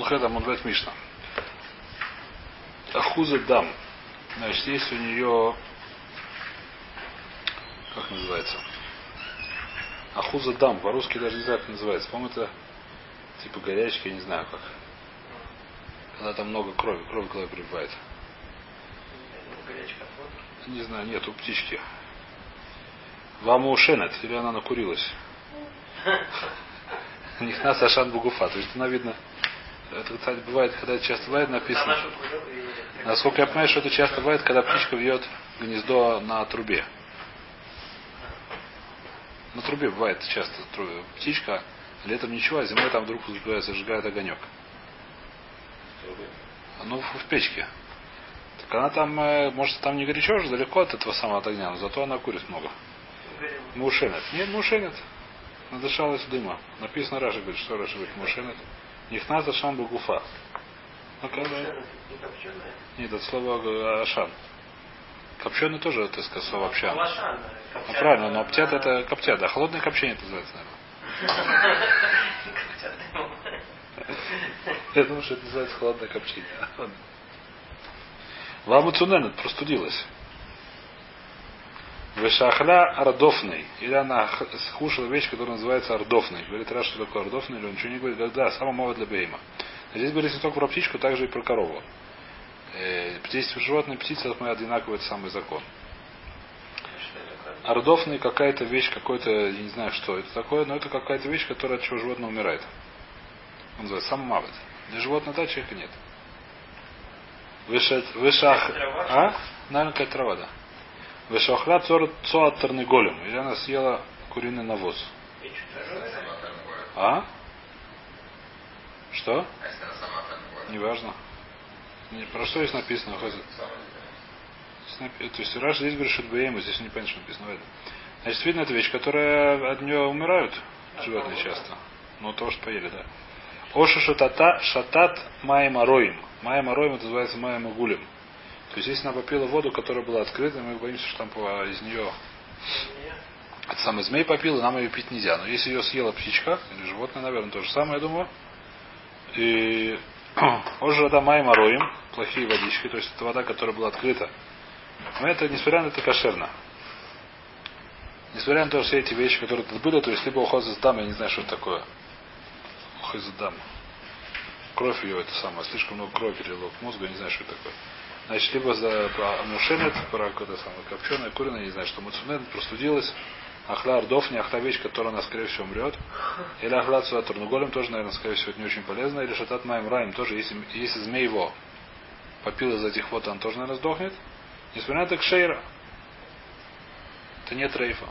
Мунхеда Мунвет Мишна. Ахуза дам. Значит, есть у нее как называется? Ахуза дам. По-русски даже не знаю, как называется. По-моему, это типа горячка, я не знаю как. Когда там много крови, кровь в голове прибывает. Не знаю, нет, у птички. Вам ушенет, или она накурилась? Нихна Ашан Бугуфа. То есть она видно. Это, кстати, бывает, когда это часто бывает написано. Насколько я понимаю, что это часто бывает, когда птичка вьет гнездо на трубе. На трубе бывает часто птичка, летом ничего, а зимой там вдруг зажигает огонек. Ну, в печке. Так она там, э, может, там не горячо уже, далеко от этого самого от огня, но зато она курит много. Мушенет. Нет, мушенет. Надышалась дыма. Написано Раша говорит, что Раша говорит, мушенет. Нихназа шамбу гуфа. Ну, когда... Нет, это слово ашан. Копченый тоже, так сказать, слово общан. Ну, правильно, но оптят это коптят, да. Холодное копчение это называется, наверное. Я думаю, что это называется холодное копчение. Лама Цуненет простудилась. Вешахля ардофный. Или она скушала вещь, которая называется ардофный. Говорит, раз что такое ардофный, или он ничего не говорит, говорит, да, самая мова для бейма. Здесь говорится не только про птичку, также и про корову. Э, здесь животные птицы, это мы одинаковый это самый закон. Ардофный какая-то вещь, какой-то, я не знаю, что это такое, но это какая-то вещь, которая от чего животное умирает. Он называется сам мавит. Для животного да, человека нет. Вышах. А? Наверное, какая трава, да. Вышахла цоат тарныголем. Или она съела куриный навоз. А? Что? Неважно. Не, про что здесь написано? То есть Раш здесь говорит, это здесь не понятно, что написано. Значит, видно, это вещь, которая от нее умирают животные часто. Ну, то, что поели, да. Оша шатата, шатат майм ароим. Майм ароим это называется майм агулем. То есть, если она попила воду, которая была открыта, мы боимся, что там из нее это самый змей попил, и нам ее пить нельзя. Но если ее съела птичка, или животное, наверное, то же самое, я думаю. И Ожа вода майм ароим, плохие водички, то есть это вода, которая была открыта. Но это, несмотря на это, кошерно. Несмотря на то, что все эти вещи, которые тут были, то есть либо уход за дам, я не знаю, что это такое. Уход за дам. Кровь ее, это самое, слишком много крови перелило к мозгу, я не знаю, что это такое. Значит, либо за мушенет, про какое-то самое копченое, куриное, не знаю, что муцунет, простудилась. Ахла ардов, не ахла вещь, которая она, скорее всего, умрет. Или ахла сюда турнуголем, тоже, наверное, скорее всего, не очень полезно. Или шатат маем раем, тоже, если, если змей его попил из этих вод, он тоже, наверное, сдохнет. Несмотря на это кшейра. Это не трейфа.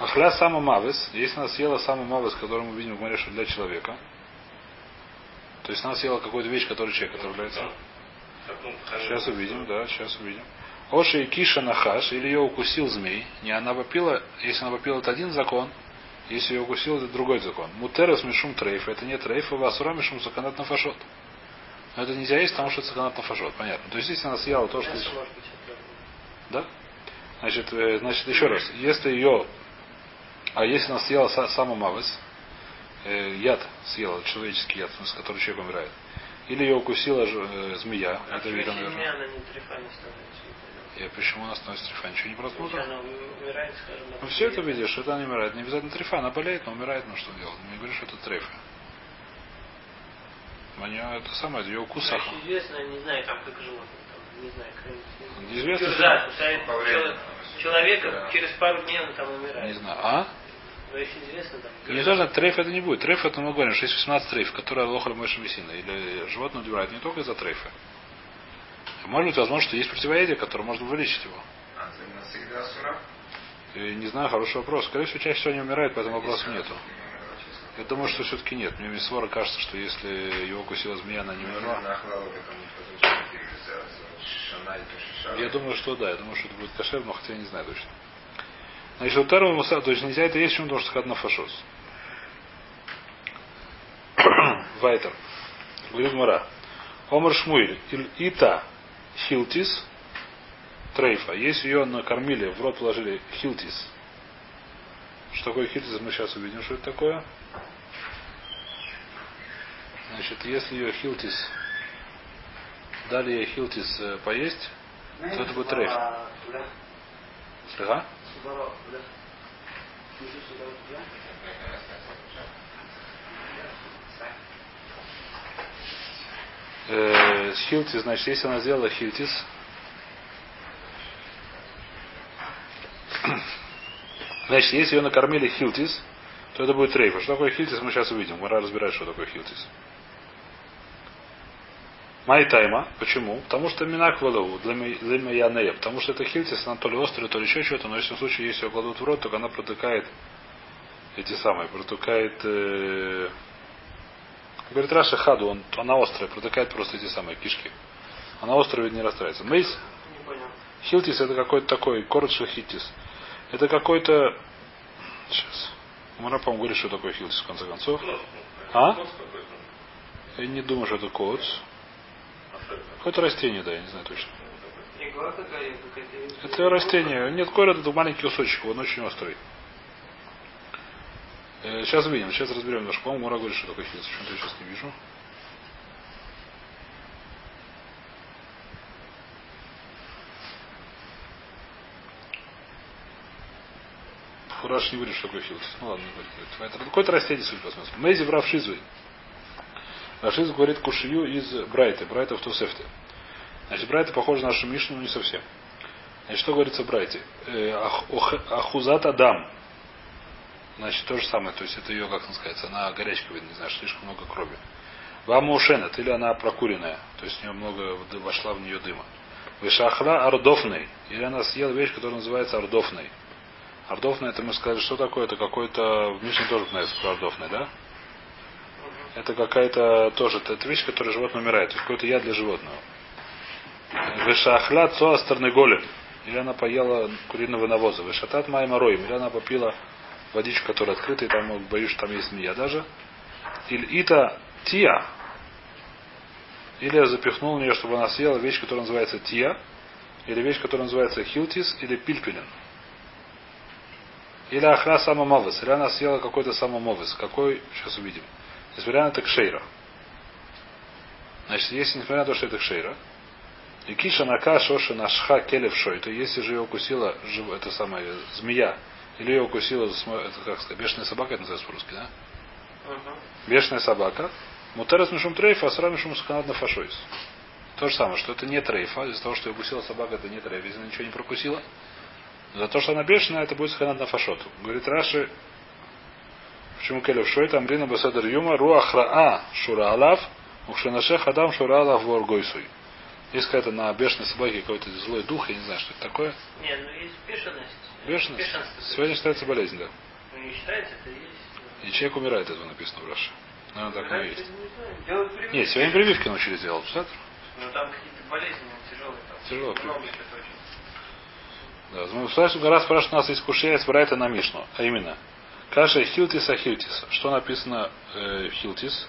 Ахля сама мавис, если она съела саму мавис, которую мы видим в море, что для человека, то есть она съела какую-то вещь, которая человек отравляется. Сейчас увидим, да, сейчас увидим. Оши и Киша Нахаш, или ее укусил змей, не она попила, если она попила, это один закон, если ее укусил, это другой закон. Мутерас мишум трейф, это не трейф, а васура мишум саканат нафашот. Но это нельзя есть, потому что это саканат нафашот, понятно. То есть, если она съела то, что... Да? Значит, э, значит, еще раз, если ее, а если она съела сама мавес, э, яд съела, человеческий яд, с которым человек умирает, или ее укусила э, змея, а это видно, наверное. Я почему у нас становится трифа? Ничего не просмотрел? Ну все это видишь, это она умирает. Не обязательно трифа, она болеет, но умирает, ну что делать? Не говорю, что это трифа. У нее это самое, ее укус сахар. Известно, не знаю, там как животное, там, не знаю, как... Известно, да, человек, человека через пару дней он там умирает. Не знаю. А? Не должно, трейф это не будет. Трейф это мы говорим, что есть 18 трейф, которые лохаль мышь висина. Или животное убивает не только из-за трейфа. Может быть, возможно, что есть противоядие, которое можно вылечить его. А? И не знаю, хороший вопрос. Скорее всего, чаще всего не умирает, поэтому вопросов нету. Я думаю, что все-таки нет. Мне Мисвора кажется, что если его укусила змея, она не умерла. Я думаю, что да. Я думаю, что это будет кошер, но хотя я не знаю точно. Значит, у Терва Муса, то есть нельзя это есть, почему? Потому что сказано фашос. Вайтер. Говорит Мара. Омар Шмуиль. Ита хилтис трейфа. Если ее накормили, в рот положили хилтис. Что такое хилтис, мы сейчас увидим, что это такое. Значит, если ее хилтис, дали ей хилтис э, поесть, то это будет трейф. Слыха? Э, хилтис, значит, если она сделала хилтис, значит, если ее накормили хилтис, то это будет трейфа. Что такое хилтис, мы сейчас увидим. Мы разбирать, что такое хилтис. Май тайма. Почему? Потому что минак вэлэу, для меня Потому что это хилтис, она то ли острая, то ли еще что-то, но в случае, если ее кладут в рот, то она протыкает эти самые, протыкает э, Говорит Раша Хаду, он, она острая, протыкает просто эти самые кишки. Она острая ведь не расстраивается. Мейс, хилтис это какой-то такой, коротший хитис. Это какой-то... Сейчас. Мара, по говорит, что такое хилтис, в конце концов. А? Я не думаю, что это коц. Какое-то растение, да, я не знаю точно. Это растение. Нет, корот это маленький кусочек, он очень острый. Э, сейчас увидим, сейчас разберем немножко. По-моему, Мура говорит, что такое хилс. Почему-то я сейчас не вижу. Фураж не говорит, что такое хилс. Ну ладно, не говорит. Это какое-то растение, судя по смыслу. Мейзи в Равшизвы. Равшиз говорит кушию из Брайта. Брайта в Тусефте. Значит, Брайта похоже на нашу Мишну, но не совсем. Значит, что говорится в Брайте? Э, Ахузат Адам. Значит, то же самое. То есть это ее, как называется, она горячка, видно, не знаю, слишком много крови. Вама ушенет, или она прокуренная, то есть у нее много вошла в нее дыма. Вышахла ардофной, или она съела вещь, которая называется ардофной. Ардофная, это мы сказали, что такое? Это какой-то, в Мишне тоже про ардофной, да? Это какая-то тоже, это вещь, которая животное умирает, то есть какой-то яд для животного. Вышахла цоа голем, или она поела куриного навоза. Вышатат май мороим, или она попила водичку, которая открыта, и там боюсь, что там есть змея даже. Или ита тия. Или я запихнул в нее, чтобы она съела вещь, которая называется тия. Или вещь, которая называется хилтис или пильпилин. Или ахра самомовес. Или она съела какой-то самомовес. Какой, сейчас увидим. Несмотря на это кшейра. Значит, если несмотря на то, что это кшейра, и киша нака шоша нашха келев шой, то если же ее укусила это самая змея, или ее укусила, это как сказать, бешеная собака, это называется по-русски, да? Угу. Бешеная собака. Мутерес мишум трейфа, а сра мишум саханат на фашойс. То же самое, что это не трейфа, из-за того, что ее укусила собака, это не трейфа, если она ничего не прокусила. За то, что она бешеная, это будет саханат на фашоту. Говорит Раши, почему келев шой, там рина басадр юма, руахраа шура алав, ухшенашех адам шура алав воргойсуй. Есть какая-то на бешеной собаке какой-то злой дух, я не знаю, что это такое. Не, ну есть бешеность. Бешеность? Сегодня считается болезнь, да. Ну не считается, это есть. И человек умирает, это написано в Раше. Наверное, так и есть. Не Нет, сегодня прививки научились делать, представляете? Ну там какие-то болезни тяжелые. Там. Тяжелые прививки. Да, мы в раз спрашивают, у нас есть кушия, это на Мишну. А именно, каша хилтис а хилтис. Что написано э, хилтис?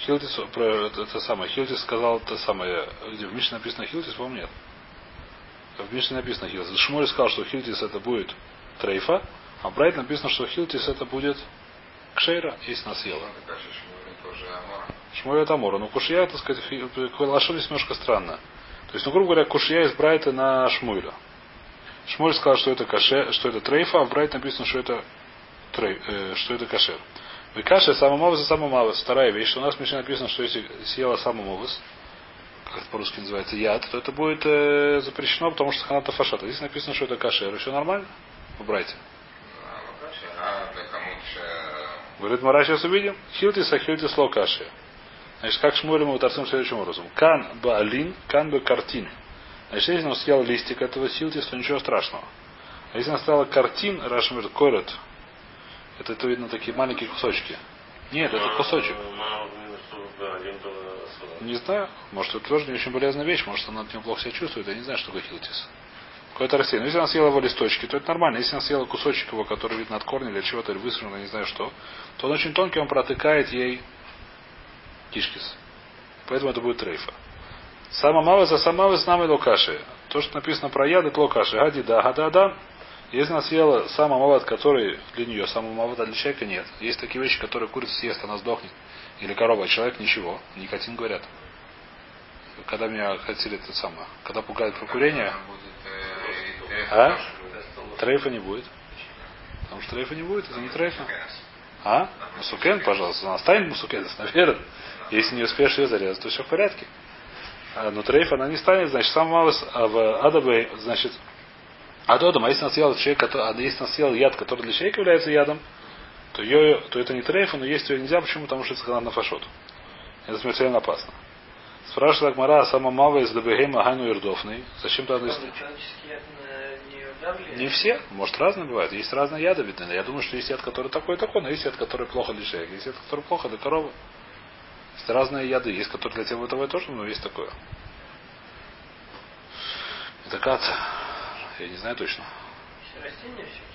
Хилтис, про это, это самое, Хилтис сказал это самое, где в Мишне написано Хилтис, по-моему, нет. В Мишне написано Хилтис. Шмоль сказал, что Хилтис это будет трейфа, а Брайт написано, что Хилтис это будет кшейра, если она съела. Шмоль это Амора. Но Кушья, так сказать, Лашон немножко странно. То есть, ну, грубо говоря, Кушья из Брайта на Шмуйля. Шмуль сказал, что это каше, что это трейфа, а в Брайт написано, что это трей, э, что это кашер. В каше самомовес и самомавес. Вторая вещь, что у нас в Мишне написано, что если съела самомовес, как это по-русски называется, яд, то это будет э, запрещено, потому что ханата фашата. Здесь написано, что это кашер. Еще нормально? В брайте. Говорит, Мара, сейчас увидим. Хилтис, а хилтис ло каши. Значит, как шмурим мы утарцем следующим образом. Кан баалин, кан бы картин. Значит, если он съел листик этого хилтис, то ничего страшного. А если он стала картин, Рашмир корот, это, это видно такие маленькие кусочки. Нет, это кусочек. Не знаю. Может, это тоже не очень полезная вещь. Может, она от него плохо себя чувствует. Я не знаю, что такое хилтис. Какое-то растение. Но если она съела его листочки, то это нормально. Если она съела кусочек его, который видно от корня или чего-то, или высушен, не знаю что, то он очень тонкий, он протыкает ей кишкис. Поэтому это будет трейфа. Самамавы за самавы с нами локаши. То, что написано про яд, это локаши. Гади да, гада да. Если она съела сам амават, который для нее сам амават, а для человека нет. Есть такие вещи, которые курица съест, она сдохнет. Или корова, а человек ничего. Никотин говорят. Когда меня хотели это самое, когда пугают про курение, а? Трейфа не будет. Потому что трейфа не будет, это не трейфа. А? Мусукен, пожалуйста. Станет мусукен, наверное. Если не успеешь ее зарезать, то все в порядке. А, но трейф она не станет, значит, сам малый а в Адабе, значит, Адодом, а если она съела человек, который, а если она съела яд, который для человека является ядом, то, ее, то это не трейфа, но есть ее нельзя. Почему? Потому что это сказано на фашот. Это смертельно опасно. Спрашивает Акмара, а сама мава из Дабегема Гану Ирдовный. Зачем тогда нее давление? Не все. Может, разные бывают. Есть разные яды, видно. Я думаю, что есть яд, который такой такой, но есть яд, который плохо для человека. Есть яд, который плохо для коровы. Есть разные яды. Есть, которые для того и того и тоже, но есть такое. Это кат. Я не знаю точно. Все растения всякие.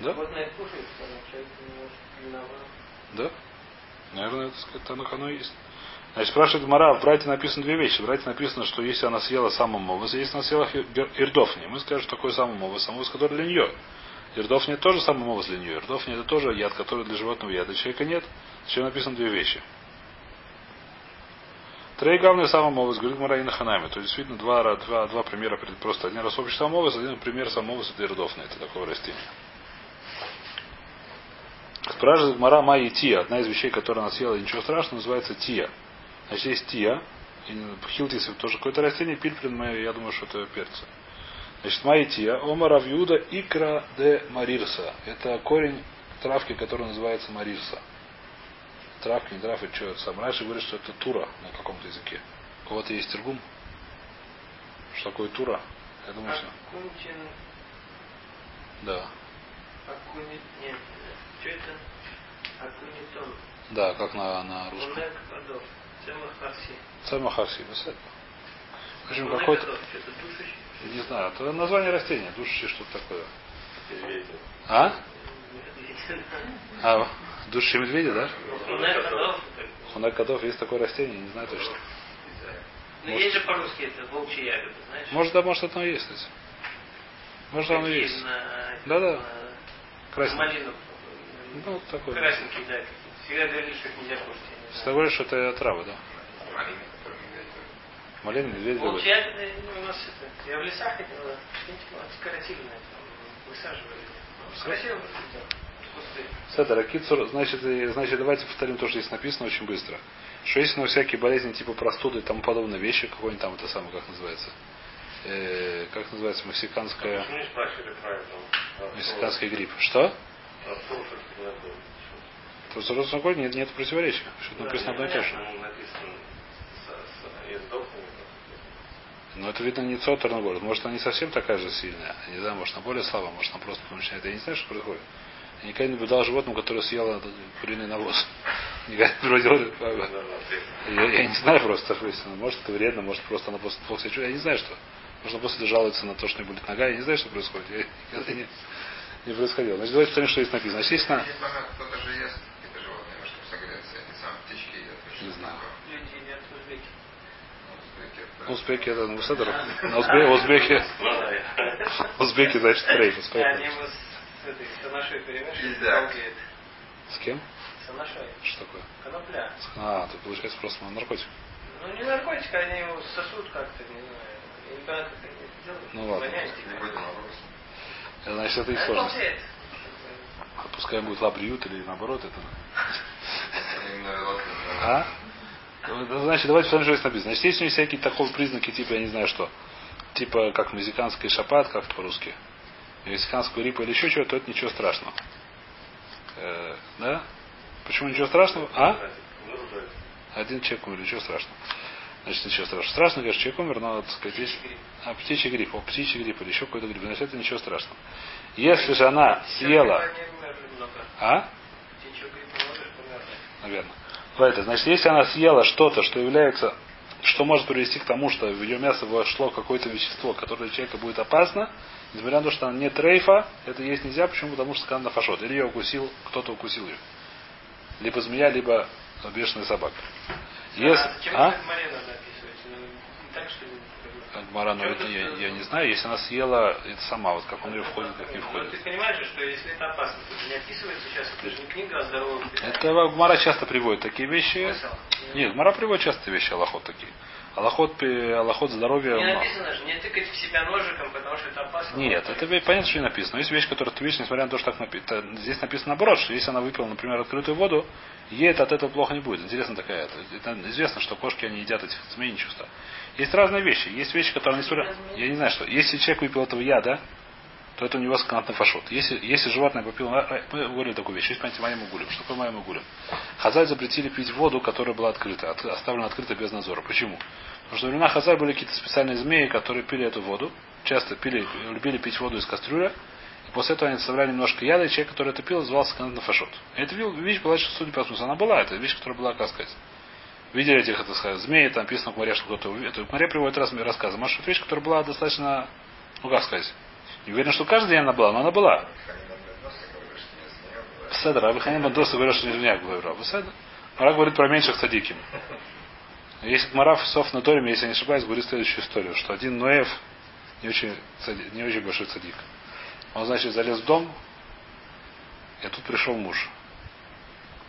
Да? Животное кушает, человек. Да? Наверное, это сказать, оно и есть. Значит, спрашивает Мара, в брате написано две вещи. В брате написано, что если она съела самым мовос, если она съела ирдовни, мы скажем, что такое самый мовос, самовос, который для нее. Ирдовни это тоже самый мовос для нее. Ирдовни это тоже яд, который для животного яда. Человека нет. Зачем написано две вещи? Трей главный самый мовос, говорит Мара и Наханами. То есть, действительно, два, два, два примера, просто один раз общий самовос, один пример самовос это ирдовни. Это такое растение. Спрашивает Мара Майи Тия. Одна из вещей, которую она съела, ничего страшного, называется Тия. Значит, есть тия. Хилтис тоже какое-то растение. Пильприн, я думаю, что это перцы. Значит, маития. Ома равьюда икра де марирса. Это корень травки, который называется марирса. Травка, не травка, что это сам. Раньше говорили, что это тура на каком-то языке. У кого-то есть тергум? Что такое тура? Я думаю, что... Акунтин, Да. акунит, нет, что это? Акунитон. Да, как на, на русском. Самахарси, В общем, какой-то... Не знаю, это название растения, души что-то такое. А? А, души медведя, да? Хунак котов есть такое растение, не знаю точно. Ну, есть же по-русски это волчья ягода, знаешь? Может, да, может, оно есть, кстати. Может, оно есть. на- Да-да. Красненький. Малину. Ну, такой. Красненький, да. Всегда говорили, что их нельзя кушать. знаю. говоришь, что это трава, да? Малина, медведь. Волчья любит. ягода ну, у нас это. Я в лесах что-нибудь декоративное там высаживали. Красиво выглядит. Сетер, Акицур, значит, значит, давайте повторим то, что здесь написано очень быстро. Что если на всякие болезни типа простуды и тому подобные вещи, какой-нибудь там это самое, как называется? Э, как называется, мексиканская, мексиканский грипп. Что? Просто родственный нет, нет противоречия. Что-то написано одно и то же. Ну. Но это видно не цоторный город. Может, она не совсем такая же сильная. Не знаю, может, она более слабая, может, она просто начинает. Я не знаю, что происходит. Никогда не наблюдал животным, которое съело куриный навоз. Никогда не проводил. Я, я не знаю просто, соответственно. Может, это вредно, может, просто она после плохо себя чувствует. Я не знаю, что. Может, она после жалуется на то, что не будет нога. Я не знаю, что происходит. Я никогда не, не происходило. Значит, давайте посмотрим, что здесь написано. Значит, естественно, Есть понятно, кто-то же ест какие-то животные, может, согреться. Эти самые птички едят. Не знаю. Узбеки. Ну, узбеки, это- узбеки это на. На узбеки, узбеки, значит, трейф. Да, с этой санашой перемешивают. Нельзя. балдеет. С кем? Санашой. Что такое? Конопля. А, тут получается просто наркотик. Ну не наркотик, они его сосут как-то, не знаю. Я не понимаю, как это делают. Ну, ладно. Это, Значит, это их А сложность. А Пускай будет лабриют или наоборот это. А? Ну, Значит, давайте посмотрим, что здесь написано. Значит, есть у них всякие такие признаки, типа, я не знаю что. Типа, как мексиканский шапат, как по-русски. Мексиканскую рипу или еще чего-то, то это ничего страшного. Э, да? Почему ничего страшного? А? Один человек умер, ничего страшного. Значит, ничего страшного. Страшно, конечно, человек умер, но, так сказать, есть... А, птичий грипп. О, птичий грипп или еще какой-то грипп. Значит, это ничего страшного. Если же она съела... А? Наверное. Это, значит, если она съела что-то, что является, что может привести к тому, что в ее мясо вошло какое-то вещество, которое для человека будет опасно, несмотря на то, что она не трейфа, это есть нельзя, почему? Потому что сказано фашот. Или ее укусил, кто-то укусил ее. Либо змея, либо бешеная собака. Если, а а? Ну? Гмара, но это я, я не знаю. Если она съела это сама, вот как он ее входит, как не Ну, входит. ты понимаешь что если это опасно, то не описывается сейчас, это же не книга о здоровом питании. Это Гмара часто приводит такие вещи. Нет, Гмара приводит часто вещи Аллахот такие. Аллахот, Аллахот здоровья. Не написано же, не тыкать в себя ножиком, потому что это опасно. Нет, это понятно, что не написано. Есть вещь, которую ты видишь, несмотря на то, что так написано. Здесь написано наоборот, что если она выпила, например, открытую воду, ей это от этого плохо не будет. Интересно такая. Это, это известно, что кошки они едят этих змей нечисто. Есть разные вещи. Есть вещи, которые несмотря... Я не знаю, что. Если человек выпил этого яда, то это у него сканатный фашот. Если, если животное попило... а, Мы говорили такую вещь. Есть понятие моему гулем. Что такое моему гулем? Хазаль запретили пить воду, которая была открыта. от- оставлена открыта без надзора. Почему? Потому что во времена Хазаль были какие-то специальные змеи, которые пили эту воду. Часто пили, любили пить воду из кастрюля. И после этого они оставляли немножко яда, и человек, который это пил, назывался сканатный фашот. Эта вещь была, что, судя по смыслу, она была. Это вещь, которая была, как сказать, Видели этих, это сказать, змеи, там написано в море, что кто-то. Это в море приводит раз рассказы. Может, вещь, которая была достаточно, ну как сказать, не уверен, что каждый день она была, но она была. Седр, Абиханин Бандоса говорил, что не говорил. Седр. Мара говорит про меньших садиким. Есть Мараф Сов на Ториме, если я не ошибаюсь, говорит следующую историю, что один Ноев не очень, цади- не очень большой цадик. Он, значит, залез в дом, и тут пришел муж.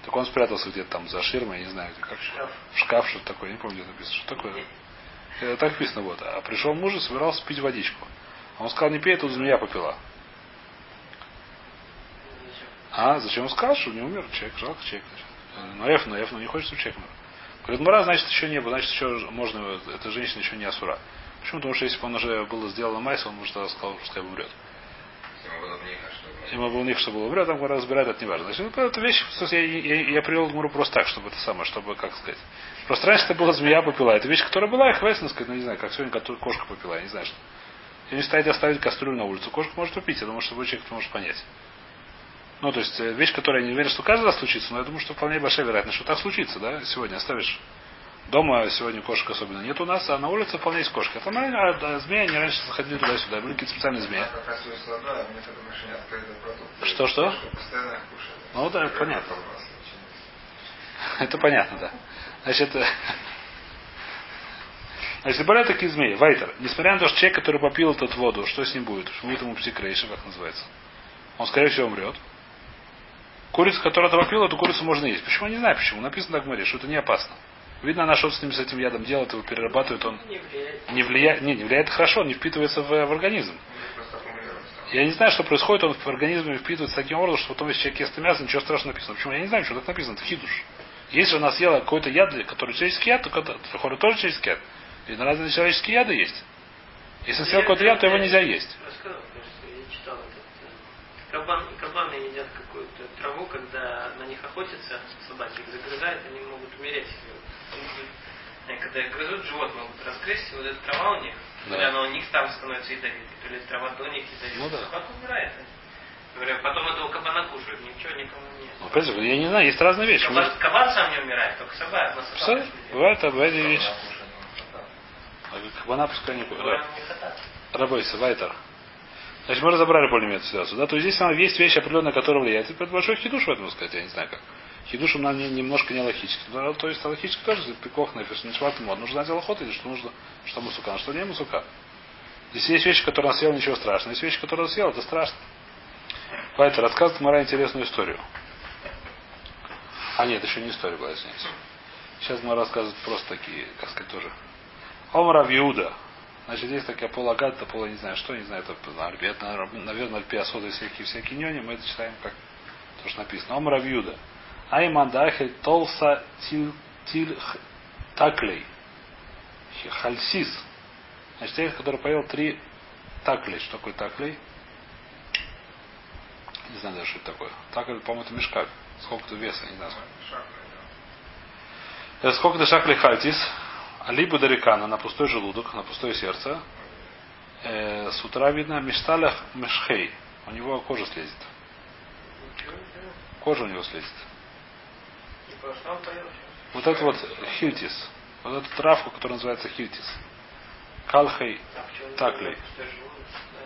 Так он спрятался где-то там за ширмой, я не знаю, где, как Шкаф. шкаф что-то такое, не помню, где написано, что такое. Э, Так написано вот. А пришел муж и собирался пить водичку. А он сказал, не пей, тут змея попила. А, зачем он сказал, что не умер человек, жалко человек. Наев, наев, но не хочет, чтобы человек умер. Говорит, Мара, значит, еще не было, значит, еще можно, эта женщина еще не асура. Почему? Потому что если бы он уже было сделано майс, он уже тогда сказал, что пускай умрет. Ему было них, а что Ему был у них, чтобы умрет, там разбирать, это не важно. Значит, ну, это вещь, я, я, я привел Гмуру просто так, чтобы это самое, чтобы, как сказать. Просто раньше это была змея попила. Это вещь, которая была, их хвастно сказать, ну не знаю, как сегодня кошка попила, я не знаю, что. И не стоять оставить кастрюлю на улицу. Кошка может попить, я думаю, что человек это может понять. Ну, то есть, э, вещь, которая я не уверен, что каждый раз случится, но я думаю, что вполне большая вероятность, что так случится, да, сегодня оставишь Дома сегодня кошек особенно нет у нас, а на улице вполне есть кошка. Это а, да, змеи, они раньше заходили туда-сюда, были какие-то специальные змеи. Открытый продукт. Что-что? Ну да, понятно. Это понятно, да. Значит, э, значит, были такие змеи. Вайтер. Несмотря на то, что человек, который попил эту воду, что с ним будет? Будет ему псикрейши, как называется. Он, скорее всего, умрет. Курица, которая это попила, эту курицу можно есть. Почему? Я не знаю почему. Написано так в море, что это не опасно. Видно, она что с ним с этим ядом делает, его перерабатывает, он Не влияет. не влияет, не, не влияет хорошо, он не впитывается в, в организм. Я не знаю, что происходит, он в организме впитывается таким образом, что потом, если человек ест мясо, ничего страшного написано. Почему? Я не знаю, что так написано, это хидуш. Если она съела какой-то яд, который человеческий яд, то приходит тоже человеческий яд. И на разные человеческие яды есть. Если съел какой-то яд, то его нельзя есть. Рассказывал, кажется, я читал этот. э, Кабан, кабаны едят какую-то траву, когда на них охотятся собаки, их загрызают, они могут умереть. И Когда их грызут, живот могут разгрызть, и вот эта трава у них, Да. или она у них там становится ядовитой, то ли трава до них ядовитой. Ну да. Собака умирает. Говорю, потом этого кабана кушают, ничего никому нет. Ну, опять же, я не знаю, есть разные вещи. Кабан, Может, кабан сам не умирает, только собака. делает. бывает, а бывает и вещи. Она кушает, не хватает. А Кабана пускай не. Рабойся, Вайтер. Значит, мы разобрали более-менее эту ситуацию. Да? То есть здесь есть вещь определенная, которая влияет. Это большой хидуш в этом сказать, я не знаю как. Хидушем нам не- немножко не логически. Но, то есть логически тоже пикох на шват мод. Нужно знать охоту или что нужно, что мусука, а что не мусука. Здесь есть вещи, которые он съел, ничего страшного. Есть вещи, которые он съел, это страшно. Вайтер рассказывает Мара интересную историю. А нет, еще не история была, извиняюсь. Сейчас мы рассказывает просто такие, как сказать, тоже. Омра Иуда. Значит, здесь такая полагата, пола не знаю что, не знаю, это, это наверное, альпиасода и всякие всякие нёни, мы это читаем как то, что написано. Омра Иуда. Айман дахель толса тил, тил х- таклей. Хальсис. Значит, человек, который поел три таклей. Что такое таклей? Не знаю даже, что это такое. Таклей, по-моему, это мешкак. Сколько-то веса, не знаю. Э, Сколько дешакли хальтис, либо дарикана на пустой желудок, на пустое сердце. Э, с утра видно мешталях мешхей. У него кожа слезет. Кожа у него слезет. Вот это вот хильтис. Вот эту травку, которая называется хильтис. Калхей таклей.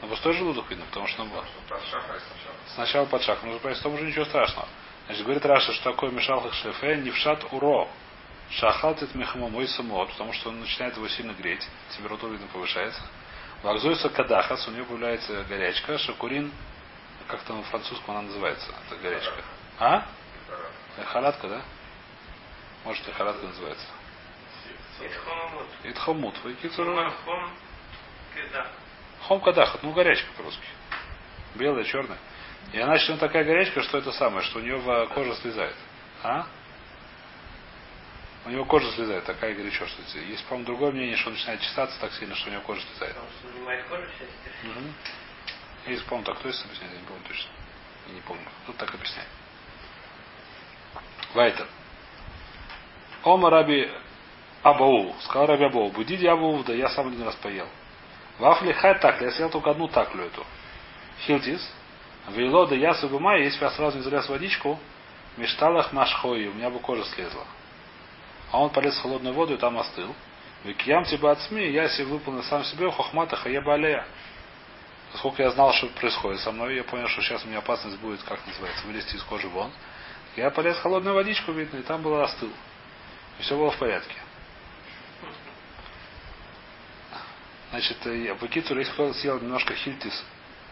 На пустой желудок видно, потому что под шахрой сначала. Под понять, что там уже ничего страшного. Значит, говорит Раша, что такое мешалхах шлефе, невшат уро. Шахалтит мехамо мой самот, потому что он начинает его сильно греть, температура видно повышается. Вагзойса кадахас, у него появляется горячка, шакурин, как там французском она называется, эта горячка. А? Э, Харатка, да? Может, и харатка называется. Итхомут. Выкицур. Хом. Кадахат, ну горячка по-русски. Белая, черная. И она еще такая горячка, что это самое, что у нее кожа слезает. А? У него кожа слезает, такая горячо, что есть, по-моему, другое мнение, что он начинает чесаться так сильно, что у него кожа слезает. Что занимает кожу. Угу. Есть, по-моему, так кто есть объясняет, я не помню точно. Я не помню. Тут так объясняет. Вайтер. Ома Раби Абау. Сказал Раби Абау. Будиди Абау, да я сам один раз поел. Вафли хай так, я съел только одну таклю эту. Хилтис. Вейло да я субума, если бы я сразу не залез в водичку, мечталах машхой, у меня бы кожа слезла. А он полез в холодную воду и там остыл. Викьям тебя от СМИ, я себе выполнил сам себе хохмата хаеба алея. Поскольку я знал, что происходит со мной, я понял, что сейчас у меня опасность будет, как называется, вылезти из кожи вон. Я полез в холодную водичку, видно, и там было остыл. И все было в порядке. Значит, э, в Кицур, если кто съел немножко хильтис,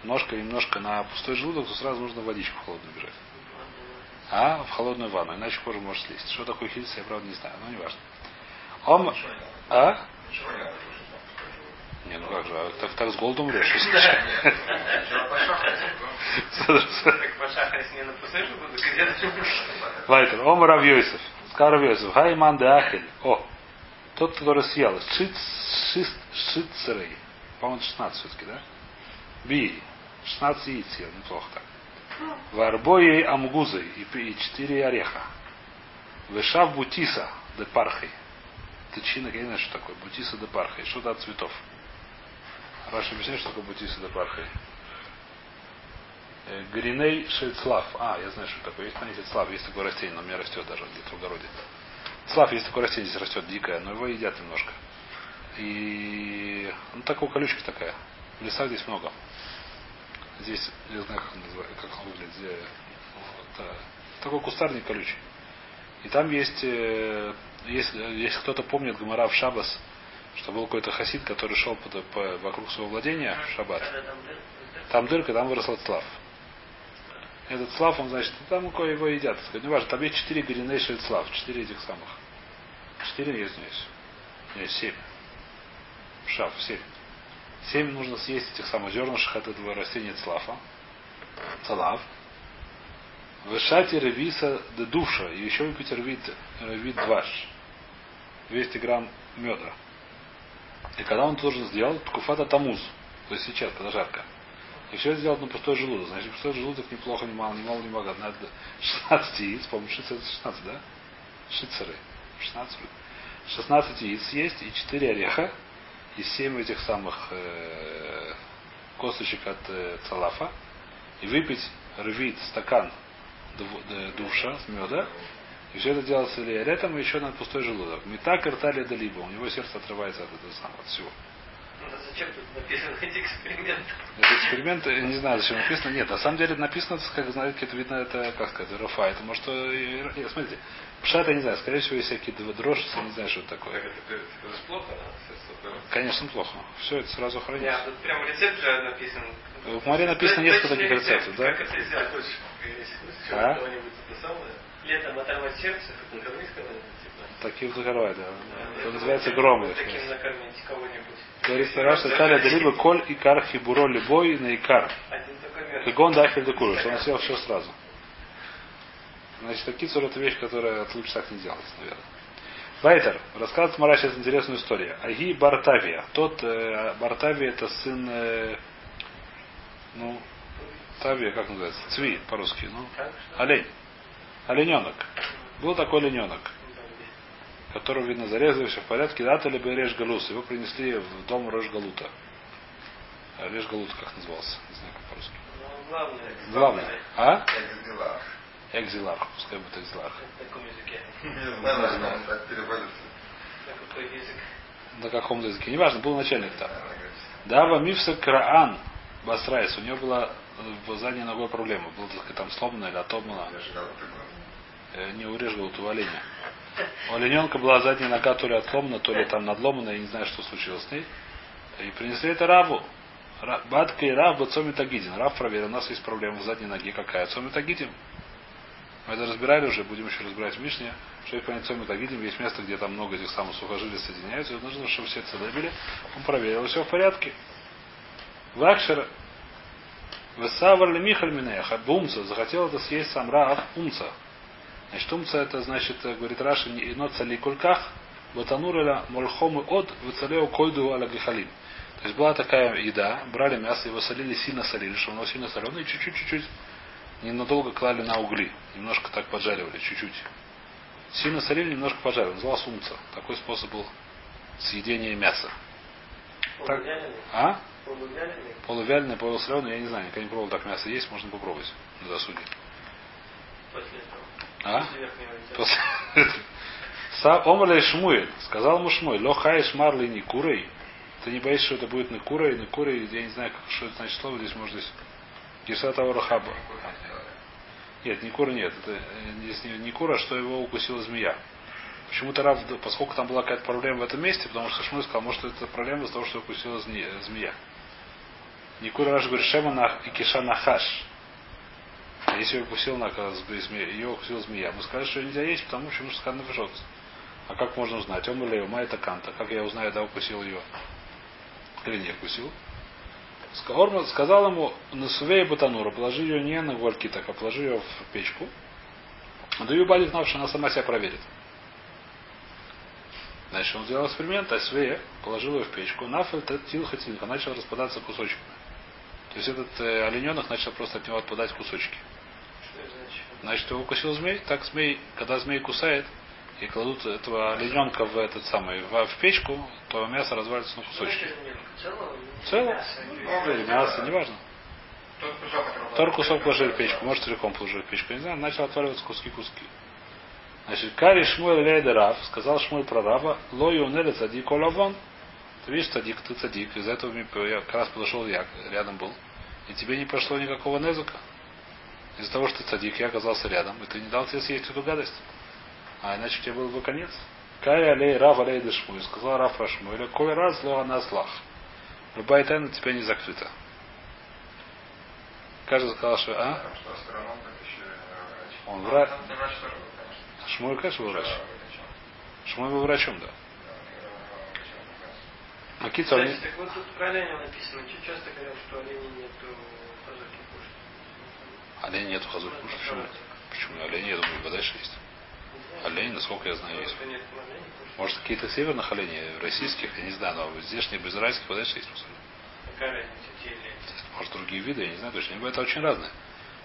ножка немножко на пустой желудок, то сразу нужно водичку холодную бежать. А в холодную ванну, иначе кожа может слезть. Что такое хильтис, я правда не знаю, но не важно. Ом... А? Не ну как же, а так, так с голодом умрешь. Лайтер. Ом Равьёйсов. Сказал Равьёйсов. Хайман де Ахель. О, тот, который съел. Шицерей. По-моему, 16 все-таки, да? Би. 16 яиц съел. Неплохо так. Варбоей амгузой. И, 4 ореха. Вешав бутиса де пархой. Тычина, я не знаю, что такое. Бутиса де пархой. Что-то от цветов. Раша объясняет, что такое бутиса де пархой. Э, Гриней шельцлав. А, я знаю, что такое. Есть понятие слав, есть такое растение, но у меня растет даже где-то в огороде. Слав, есть такое растение, здесь растет дикое, но его едят немножко. И ну такая колючка такая. В лесах здесь много. Здесь, я знаю, как он называется, как он выглядит. Здесь, вот, э, такой кустарник колючий. И там есть, э, если, если кто-то помнит Гамара в Шабас, что был какой-то хасид, который шел под- по- вокруг своего владения в Шаббат. Там дыр- Там дырка, там выросла слав. Этот слав, он, значит, там кое его едят. сказать. Не важно, там есть четыре гринейшие слав, четыре этих самых. Четыре, я извиняюсь. Нет, семь. Шав, семь. Семь нужно съесть этих самых зернышек от этого растения цлафа. Цалав. Вышати ревиса де душа. И еще выпить рвит, рвит дваш. 200 грамм меда. И когда он должен сделать, ткуфата тамуз. То есть сейчас, когда жарко. И все это сделать на пустой желудок. Значит, пустой желудок неплохо, не мало, не мало, не много. Надо 16 яиц, по-моему, шицер это 16, да? Шицеры. 16 вроде. 16 яиц есть и 4 ореха, и 7 этих самых э, косточек от э, цалафа. И выпить рвит стакан душа с меда. И все это делается летом и еще на пустой желудок. Метак ртали да либо. У него сердце отрывается от этого самого, от всего. Ну, зачем тут написано эти эксперименты? Это эксперимент, я не знаю, зачем написано. Нет, на самом деле написано, как знаете, это видно, это, как сказать, РФА. Это может, э, смотрите, пшат, я не знаю, скорее всего, есть всякие дрожжи, я не знаю, что это Так такое. это, это, же плохо, да? Конечно, плохо. Все это сразу Нет, хранится. тут прям рецепт же написан. В море написано несколько таких рецепт, рецептов, да? Как это сделать? А? Летом оторвать сердце. накормить кого-нибудь, типа. Таких закрывают, да. Это называется громы. Говорит Раш, Италия либо коль икар хибуро любой на икар. Кагон дахель декуру, что он съел все сразу. Значит, такицур это вещь, которая лучше так не делать, наверное. Вайтер. Рассказывает Мара сейчас интересную историю. Аги Бартавия. Тот э, Бартавия это сын э, ну, Тавия, как называется? Цви по-русски. Ну, олень. Олененок. Был такой олененок, которого, видно, зарезали, все в порядке. Дата либо Реш Галус. Его принесли в дом Рош Галута. А Реш Галут как назывался? Не знаю, как по-русски. Главное. Главное. А? Как дела? Экзиларх. Пускай будет экзиларх. На каком языке? Не знаю, наверное, так переводится. На какой язык? На каком языке. Неважно, был начальник там. Дава Мифса Краан Басрайс. У него была в задней ногой проблема. Была, так сказать, там сломана или говоришь. Э, Не урежу вот у оленя. У олененка была задняя нога то ли отломана, то ли там надломана, я не знаю, что случилось с ней. И принесли это Раву. Ра- Батка и Рав Бацоми Тагидин. Рав проверил, у нас есть проблема в задней ноге. Какая? Цоми Тагидин. Мы это разбирали уже, будем еще разбирать в Мишне. И понять Цоми Тагидин, есть место, где там много этих самых сухожилий соединяются. И нужно, чтобы все были. Он проверил, все в порядке. Вакшер Весавар ли Михаль Минеха, Бумца, захотел это съесть сам Рав Умца. Значит, Умца это значит, э, говорит Раши, не ино цали кульках, батануреля мольхомы от выцалео койду аля. То есть была такая еда, брали мясо, его солили, сильно солили, что оно сильно соленое, и чуть-чуть, чуть-чуть ненадолго клали на угли. Немножко так поджаривали, чуть-чуть. Сильно солили, немножко поджаривали. Назывался умца. Такой способ был съедения мяса. Так. А? Полувяленый? Полувяленый, полусоленый, я не знаю, никогда не пробовал так мясо есть, можно попробовать на досуге. А? Омрлей Шмуэль, сказал ему Шмуэль, ло хаеш марли не курой. Ты не боишься, что это будет не курой, не курой, я не знаю, что это значит слово, здесь может здесь. Герсата Орахаба. Нет, не кура нет. Это, здесь не, не кура, что его укусила змея. Почему-то Рав, поскольку там была какая-то проблема в этом месте, потому что Шмуэль сказал, может это проблема из-за того, что укусила змея. Не кура Раш говорит, Шема на, и Киша Нахаш. Если ее укусил на ее укусила змея, мы сказали, что ее нельзя есть, потому что сказано выжжет. А как можно узнать? Он или ума это канта. Как я узнаю, да, укусил ее? Или не укусил? Ска- Сказал ему, на сувей батанура, положи ее не на гвальки, так, а положи ее в печку. Да ее бадит знал, что она сама себя проверит. Значит, он сделал эксперимент, а свея положил ее в печку, нафель тилхатинка, начал распадаться кусочками. То есть этот э, олененок начал просто от него отпадать кусочки. Значит? Его укусил змей. Так змей, когда змей кусает и кладут этого олененка в этот самый в, в печку, то мясо развалится на кусочки. Ну, или мясо, неважно. Тот кусок, положили в печку, может целиком положили в печку, не знаю, начал отваливаться куски-куски. Значит, Кари Шмуэль Лейда Рав, сказал Шмуэль про Раба, Ло Юнели Цадик Олавон. Ты видишь, цадик, ты цадик. Из-за этого я как раз подошел, я рядом был. И тебе не пошло никакого незука. Из-за того, что ты цадик, я оказался рядом, и ты не дал тебе съесть эту гадость. А иначе тебе был бы конец. Кай алей Рав алей дешмуй. Сказал Рав про Шмуэля, коль раз зло на слах. Любая тайна у тебя не закрыта. Каждый сказал, что а? Врач. Он врач. Был, конечно. Был врач. Шмуэль был врачом, да. А Кицу, они- так вот тут про оленя написано. Чуть часто говорят, что оленей нету. Олень нету хазур кушать. Почему? Почему? Олень, я думаю, в дальше есть. Олень, насколько я знаю, есть. Может, какие-то северных оленей, российских, я не знаю, но здешних, без израильских, вот дальше есть. Может, другие виды, я не знаю точно. Это очень разные.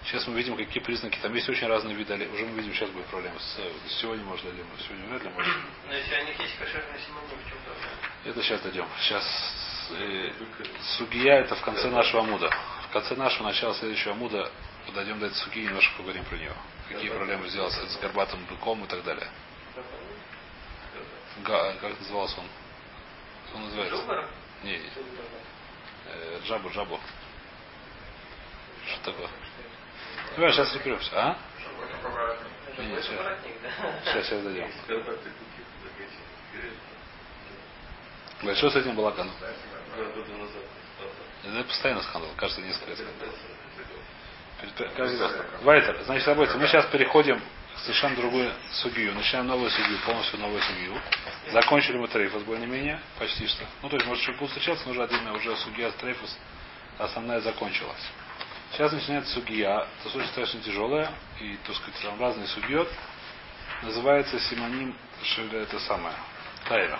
Сейчас мы видим, какие признаки. Там есть очень разные виды оленей. Уже мы видим, сейчас будет проблема. С, э, сегодня, может, дойдем. Сегодня вряд ли может. Но если у них есть кошерный симоним, в чем? Это сейчас дойдем. Сейчас э, сугия это в конце нашего амуда. В конце нашего начала следующего амуда дойдем до этой сугии и немножко поговорим про нее. Какие проблемы сделать с горбатым быком и так далее. Га- как назывался он? Как он называется? Не, не. Э, Джабу, Джабу. Что такое? Давай, сейчас разберемся. А? Не, не, сейчас. Сейчас, сейчас дойдем. Большой с этим балаган. Это постоянно скандал. Кажется, несколько лет скандал. Остался. Перед- Каждый год. Вайтер, значит, работайте. Мы сейчас переходим к совершенно другую судью. Начинаем новую судью, полностью новую судью. Закончили мы Трейфус более-менее, почти что. Ну, то есть, может, еще будут встречаться, но уже отдельно уже судья Трейфус основная закончилась. Сейчас начинается судья. Это суть достаточно тяжелая. И, так сказать, там разные судьет. Называется симоним, что это самое, Тайра.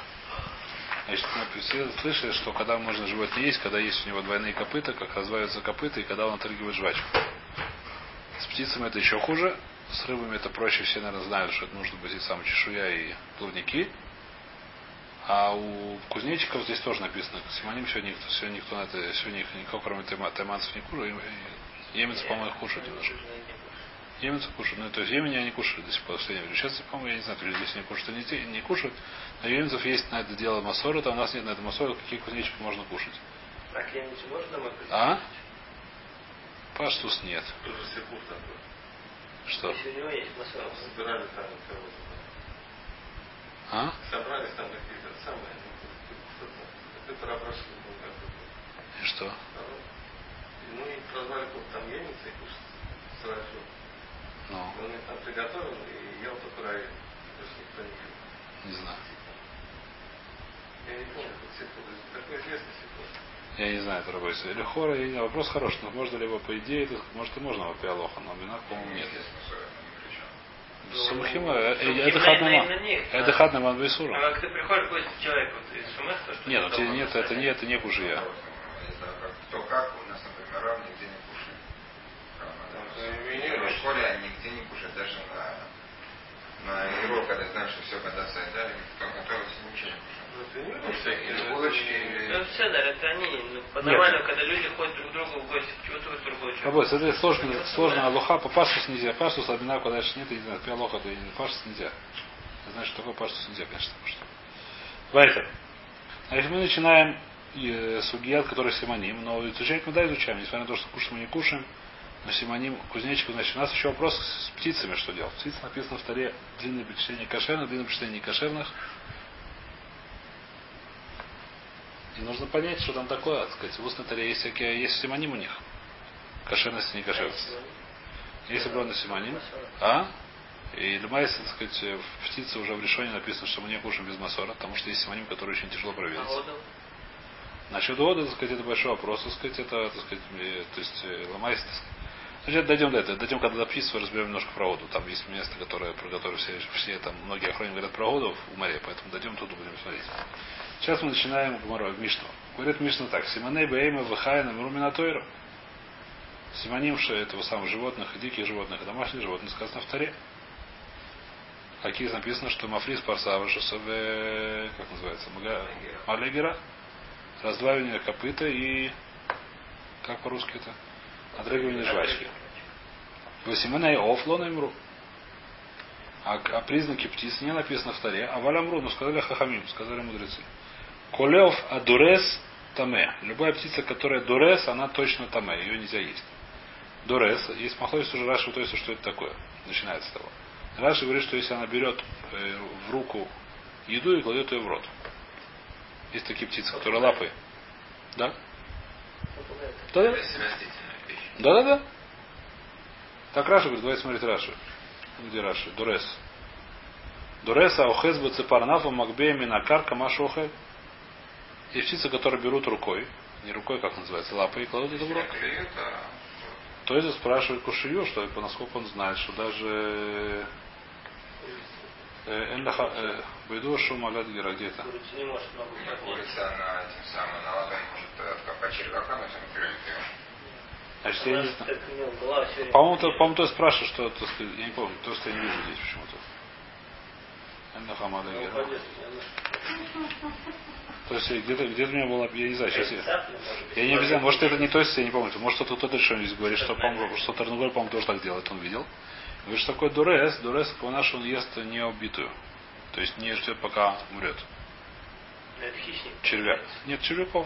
Значит, мы все слышали, что когда можно животное есть, когда есть у него двойные копыта, как развиваются копыта, и когда он отрыгивает жвачку. С птицами это еще хуже. С рыбами это проще. Все, наверное, знают, что это нужно быть и сам чешуя и плавники. А у кузнечиков здесь тоже написано. Симоним сегодня никто, сегодня никто на это, сегодня никто, кроме тайма- тайманцев, не кушает. Еменцы, по-моему, кушают немножко. Еменцы кушают. Ну, то есть Йемене они кушают до сих пор. Сейчас, по-моему, я не знаю, то ли здесь они кушают, они те- не кушают. Но у еменцев есть на это дело массора, то у нас нет на это массора, какие кузнечики можно кушать. Так, не можно домой? А? Паштус нет. Тоже Сепур такой. Что? А? Собрались там какие-то самые, прошли был какой-то. И что? Ну и прозвали какого-то там ельница и кушать сразу. Ну, Он их там приготовил и ел только равен. Потому что никто не ел. не знаю. Я не помню. Такой известный сифур. Я не знаю, дорогой. Или хора, я не знаю. Вопрос хороший. Но можно ли его, по идее, это, может и можно по Алоха, но Минах, по-моему, нет. Ну. Сумхима, это хаднама. Это хаднама А Анвейсура. как ты приходишь будет человек вот из Шумех, то что Нет, ну нет, это не, это не кужия. Я не знаю, как, кто как. У нас, например, рав нигде не кушает. Ну, В школе они нигде не кушают. Даже на, на Иро, когда знаешь, что все когда создали, кто готовится, ничего не кушает. Потому что булочки, это это они. Ну, по-нормальному, когда люди ходят друг к другу в гости, чего ты другой человек? Работа, это сложно, сложно алоха, по паштус нельзя. Паштус обинаку дальше нет, я не знаю, алоха, то паштус нельзя. Знаешь, что такое паштус нельзя, конечно, кушать. Вайтер. Значит, мы начинаем э, сугият, который симоним, но изучать мы да изучаем, несмотря на то, что кушать мы не кушаем, но симоним кузнечику, значит, у нас еще вопрос с птицами, что делать. Птицы написано в таре длинные предпочтения кошерных, длинные предпочтения некошерных. И нужно понять, что там такое, так сказать. В устной таре есть всякие, есть симоним у них. Кошерность и некошерность. Есть определенный симоним. А? И любая, так сказать, в птице уже в решении написано, что мы не кушаем без масора, потому что есть симоним, который очень тяжело проверить. А? Насчет вода, так сказать, это большой вопрос, так сказать, это, так сказать, то есть, ломайся, так сказать. Значит, дойдем до этого. Дойдем, когда птиц, разберем немножко про воду. Там есть место, которое, про которое все, все там, многие охранники говорят про воду в море, поэтому дойдем, тут будем смотреть. Сейчас мы начинаем Гмару, Мишну. Говорит Мишна так. Симоней Бейма Вахайна Тойра. Симоним что этого самых животных, и диких животных, и домашних животных сказано в таре. Какие написано, что Мафрис собе, как называется, Мага- Малегера, раздваивание копыта и как по-русски это? Отрыгивание жвачки. Восемена офлон имру. А, а признаки птиц не написано в таре, а валямру, но сказали хахамим, сказали мудрецы. Колев адурес таме. Любая птица, которая дурес, она точно таме, ее нельзя есть. Дурес, есть махлоис уже Раши, то есть, что это такое. Начинается с того. Раши говорит, что если она берет э, в руку еду и кладет ее в рот. Есть такие птицы, которые лапы. Да? Да, да. Это растительная вещь. Да, да, да. Так Раша говорит, давайте смотреть Рашу. Где Раши? Дурес. Дурес аухез бацепарнафа макбея минакар камашохе. Есть птицы, которые берут рукой. Не рукой, как называется, лапой, и кладут это в рот. А То есть спрашивает Кушию, что насколько он знает, что даже Энлаха Бейду Шума Гадгера где-то. Курица не может много проглотить. курица на этим самым, на ладонь может откопать червяка, но клюет ее. Значит, я не знаю. По-моему, то, по-моему, то спрашивает, что, сказать, я не помню, то, что я не вижу здесь почему-то. Энлаха Ну. То есть где-то где у меня было, я не знаю, сейчас я. Я не обязательно, может это не то я не помню. Может кто-то кто-то еще здесь говорит, что, по-моему, что Тарнуголь, по-моему, тоже так делает, он видел. Говорит, что такое дурес, дурес, по-нашему, он ест не убитую. То есть не ждет, пока умрет. Червяк. Нет, червяков.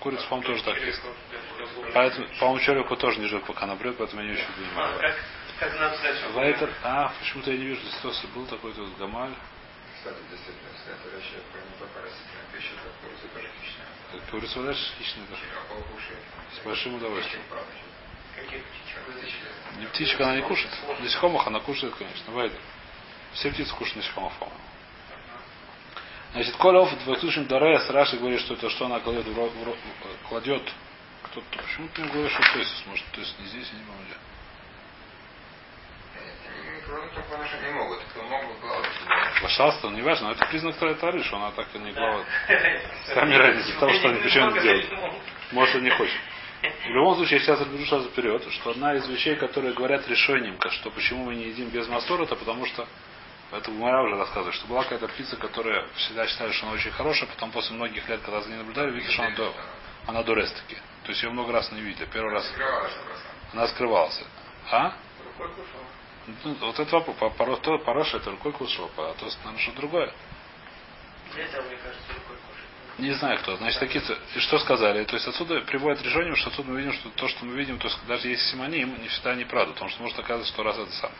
Курица, по-моему, тоже так ест. Червяков, да, да, Поэтому, по-моему, червяку тоже не ждет, пока она умрет, поэтому я не очень А, понимаю. как, как надо? Вайтер, а, почему-то я не вижу, здесь тоже был такой тут Гамаль. Кстати, действительно, речь не только курица тоже хищная. Курица хищная даже. С большим удовольствием. Не птичка она не кушает. Насекомых она кушает, конечно. Вайдер. Все птицы кушают насекомых, по-моему. Значит, Колев в случае Дарес Раши говорит, что это что она кладет в ро- в ро- кладет. Кто-то почему-то мне говорит, что то есть, может, то есть не здесь, я не помню. кроме того, потому не могут. Кто. Пожалуйста, не важно, но это признак Тары, что она так и не Да. плавает. Сами разница том, что они почему это делают. Может, он не хочет. В любом случае, я сейчас разберу сразу вперед, что одна из вещей, которые говорят решением, что почему мы не едим без мастора, это потому что это Гумара уже рассказывает, что была какая-то птица, которая всегда считали, что она очень хорошая, потом после многих лет, когда за ней наблюдали, видели, что она, до, она дурес таки. То есть ее много раз не видели. Первый раз она скрывалась. А? Ну, вот это вопрос. По- Пароша это рукой кушал, а то, наверное, что другое. Это, мне кажется, рукой кушать. Не знаю кто. Значит, такие, и что сказали? То есть отсюда приводит решение, что отсюда мы видим, что то, что мы видим, то есть даже если симоним, не всегда неправда, потому что может оказываться, что раз это самое.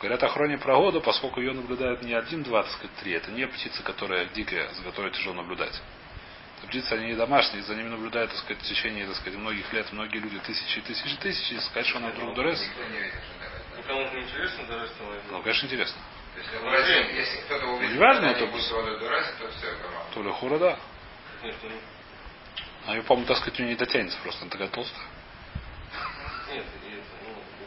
Говорят охроне про году, поскольку ее наблюдают не один, два, так сказать, три. Это не птица, которая дикая, за которой тяжело наблюдать. Это птицы, они не домашние, за ними наблюдают, так сказать, в течение, так сказать, многих лет, многие люди, тысячи, тысячи, тысячи, и сказать, что она вдруг дурес. Интересно что Ну, конечно, интересно. Если, кто-то увидит, Не важно, что это воду Дурасе, то все. То ли хура, да. А ее, по-моему, так сказать, у нее не дотянется просто, она такая толстая. нет,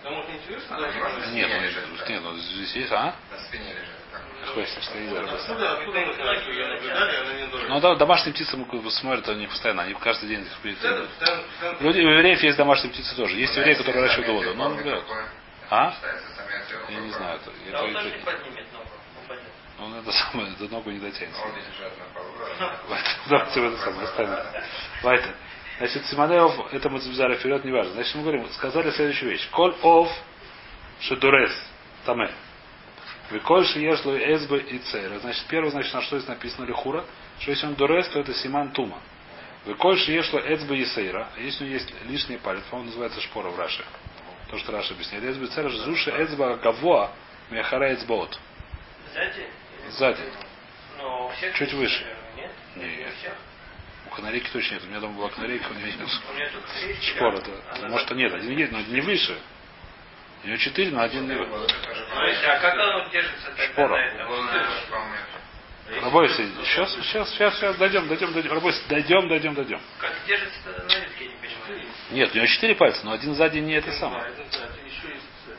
ну, никому же не даже что- Нет, спине ну, лежит, да. нет, ну здесь есть, а? На спине лежит. если стоит. Откуда, откуда мы знаем, что ее наблюдали, она не? Ну да, домашние птицы смотрят, они постоянно, они каждый день постоянно- Люди, у евреев есть домашние птицы тоже. Есть евреи, которые выращивают самец воду. Но он наблюдает. А? Я не знаю. Это, я Да он это- не поднимет ногу. он это самое, до ногу не дотянется. На полу. Давайте в это самое оставим. Давайте. Значит, Симонеов, это мы взяли вперед, не важно. Значит, мы говорим, сказали следующую вещь. Коль ов шедурес таме. Виколь шиешло эсбы и цейра. Значит, первое, значит, на что здесь написано лихура, что если он дурес, то это симан тума. Виколь шиешло эсбы и сейра. Если у него есть лишний палец, по-моему, называется шпора в Раше. То, что Раша объясняет. Эсбы и цейра, зуши эсба гавоа мехара эсбоот. Сзади? Сзади. Но у всех Чуть выше. наверное, Нет? У канарейки точно нет. У меня дома была канарейка, у нее нет. Сидят, да. она Может, нет, один есть, но один не выше. У него четыре, но один не выше. А как оно держится Шпора. Рабойся, сейчас, сейчас, сейчас, сейчас, дойдем, дойдем, дойдем. Рабойся, дойдем, дойдем, дойдем. Как держится тогда на ветке, я не понимаю. Нет, у него четыре пальца, но один сзади не это самое. это, это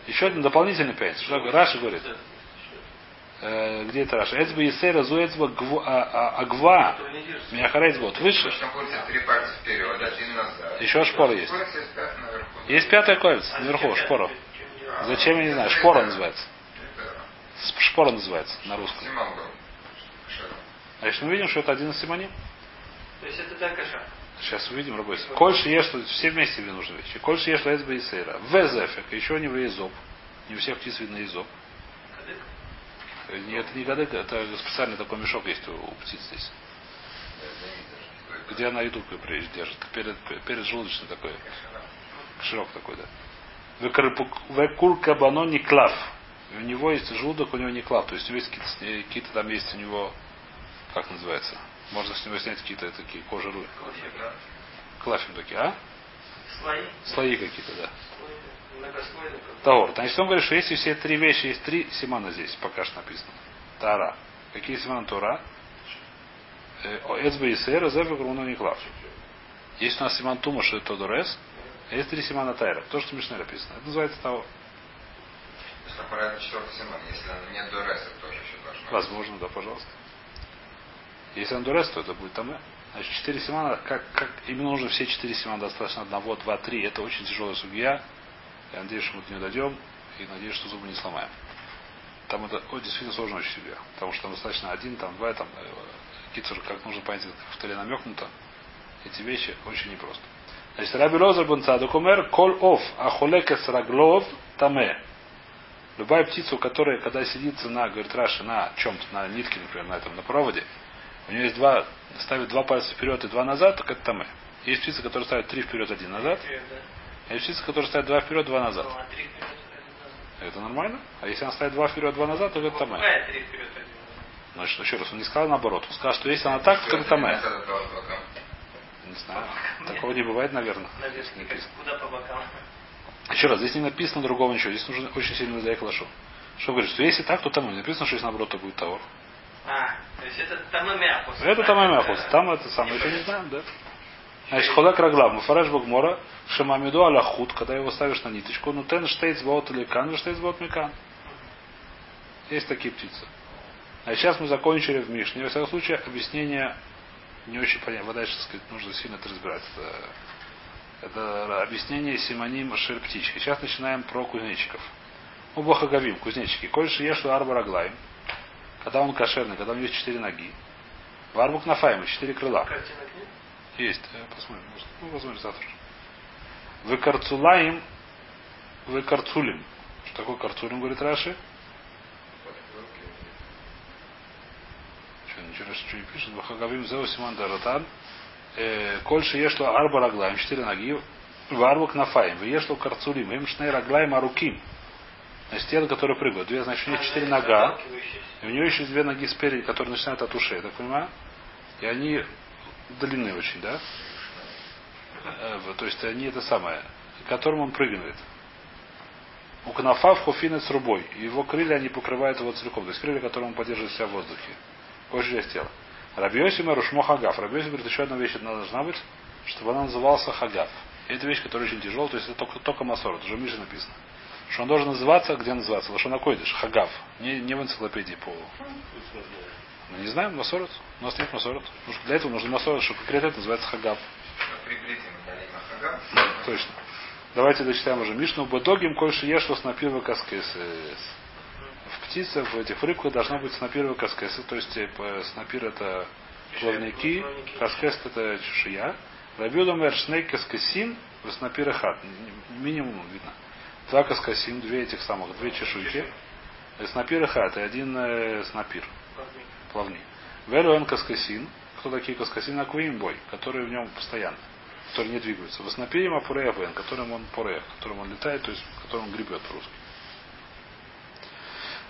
еще один дополнительный палец. Раша говорит. Э, где это Раша? Эцба Есера, Зуэцба, Гва- а- а- Агва, держится. Миахарейц, вот, выше. Еще шпора есть. Есть пятая кольца, А наверху, шпора. Зачем, я не знаю, шпора называется. Шпора называется на русском. А если мы видим, что это один из симоним, То есть это так каша. Сейчас увидим, рабойся. Кольше ешь, все вместе мне нужны вещи. Кольше ешь лэцба и сейра. Везефик, еще не в езоп. Не у всех птиц видно езоп. Э, Это не гадык, это специальный такой мешок есть у, у птиц здесь. Где она еду прежде держит. Перед, перед желудочный такой. Широк такой, да. Векур кабано не клав. У него есть желудок, у него не клав. То есть у него есть какие-то, какие-то там есть у него, как называется, можно с него снять какие-то такие кожи клафим такие, а? Слои? Слои какие-то, да. Слои. Таур. Значит, он говорит, что если все три вещи, есть три симана здесь, пока что написано. Тара. Какие симана Тора? Эцба и Сера, Зева, Груну Никлав. Есть у нас симан Тума, что это Тодорес, а есть три симана Тайра. То, что в Мишне написано. Это называется четвертый Симон. Если он нет Дуреса, тоже еще должно. быть. Возможно, да, пожалуйста. Если он Дурес, то это будет Таме. Значит, четыре симана, как, как именно нужно все четыре симана достаточно одного, два, три. Это очень тяжелая судья. Я надеюсь, что мы до нее дойдем. И надеюсь, что зубы не сломаем. Там это о, действительно сложно очень судья. Потому что там достаточно один, там два, там э, Кицур, как нужно понять, в Торе намекнуто. Эти вещи очень непросто. Значит, Раби Лозер Бонцадок умер, кол оф, ахолекес раглов таме. Любая птица, у которой, когда сидится на, говорит Раши, на чем-то, на нитке, например, на этом, на проводе, у нее есть два, ставит два пальца вперед и два назад, так это таме. Есть птица, которая ставит три вперед, один назад. А есть птица, которая ставит два вперед, два назад. Это нормально? А если она ставит два вперед, два назад, то это назад? Значит, еще раз, он не сказал наоборот. Он сказал, что если она так, то это бока. Не знаю. Такого не бывает, наверное. Куда по бокам? Еще раз, здесь не написано другого ничего. Здесь нужно очень сильно заехать лошу. Что говорит, что если так, то там не написано, что если наоборот, то будет товар. А, то есть это тамамяхус. Это там махус. Там это самое, еще не знаем, да? Значит, холак раглав, муфараш багмора, шамамиду аляхут, когда его ставишь на ниточку, ну тен штейц баот или кан, штейц баот мекан. Есть такие птицы. А сейчас мы закончили в Мишне. Во всяком случае, объяснение не очень понятно. Вода, так сказать, нужно сильно это разбирать. Это, это объяснение симоним шер птички. Сейчас начинаем про кузнечиков. У Бахагавим, кузнечики. Кольше ешло арба раглаем. Когда он кошерный, когда у него есть четыре ноги. Варбук нафаем, четыре крыла. Есть. Э, Посмотрим. Ну, возможно, завтра. Вы карцулаем, вы карцулим. Что такое карцулим, говорит Раши? Что, ничего, что не пишет? Вахагавим зеу симан даратан. Э, Кольше ешло арба раглаем, четыре ноги. Варбук нафаем. Вы ешло карцулим. Им шней раглаем аруким. Значит, тело, которое прыгает. Две, значит, у нее четыре нога. И у нее еще две ноги спереди, которые начинают от ушей, так понимаю? И они длинные очень, да? Э, То есть они это самое, которым он прыгивает. У кнафа в хуфины с рубой. Его крылья, они покрывают его целиком. То есть крылья, которые он поддерживает себя в воздухе. Большая часть тела. Рабиосима Рушмо Хагав. Рабиосим говорит, еще одна вещь она должна быть, чтобы она назывался Хагав. И это вещь, которая очень тяжелая, то есть это только, только Масор, это уже в написано. Что он должен называться, где называться? Лошона Койдыш, Хагав. Не, не в энциклопедии по... Мы не знаем, Масорот. У нас нет Масорот. Потому что для этого нужно Масорот, чтобы конкретно это называется Хагав. Точно. Давайте дочитаем уже Мишну. Бедогим кольше ешло с напирва каскесес. В птицах, в этих рыбках должна быть снапирова каскеса. То есть э, снапир это плавники, каскес это чешуя. Рабиуда мэр шней каскесин в снапира хат. Минимум видно. Два каскасин, две этих самых, две чешуйки. Э, Снапир и хат, и один э, снапир, плавник. Велуэн каскасин. Кто такие каскасин? Аквим бой, которые в нем постоянно, которые не двигаются. В снапире апуреявен, которым он порех, которым он летает, то есть которым он гребет по-русски.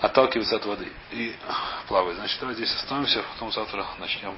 Отталкивается от воды и плавает. Значит, давайте здесь остановимся, потом завтра начнем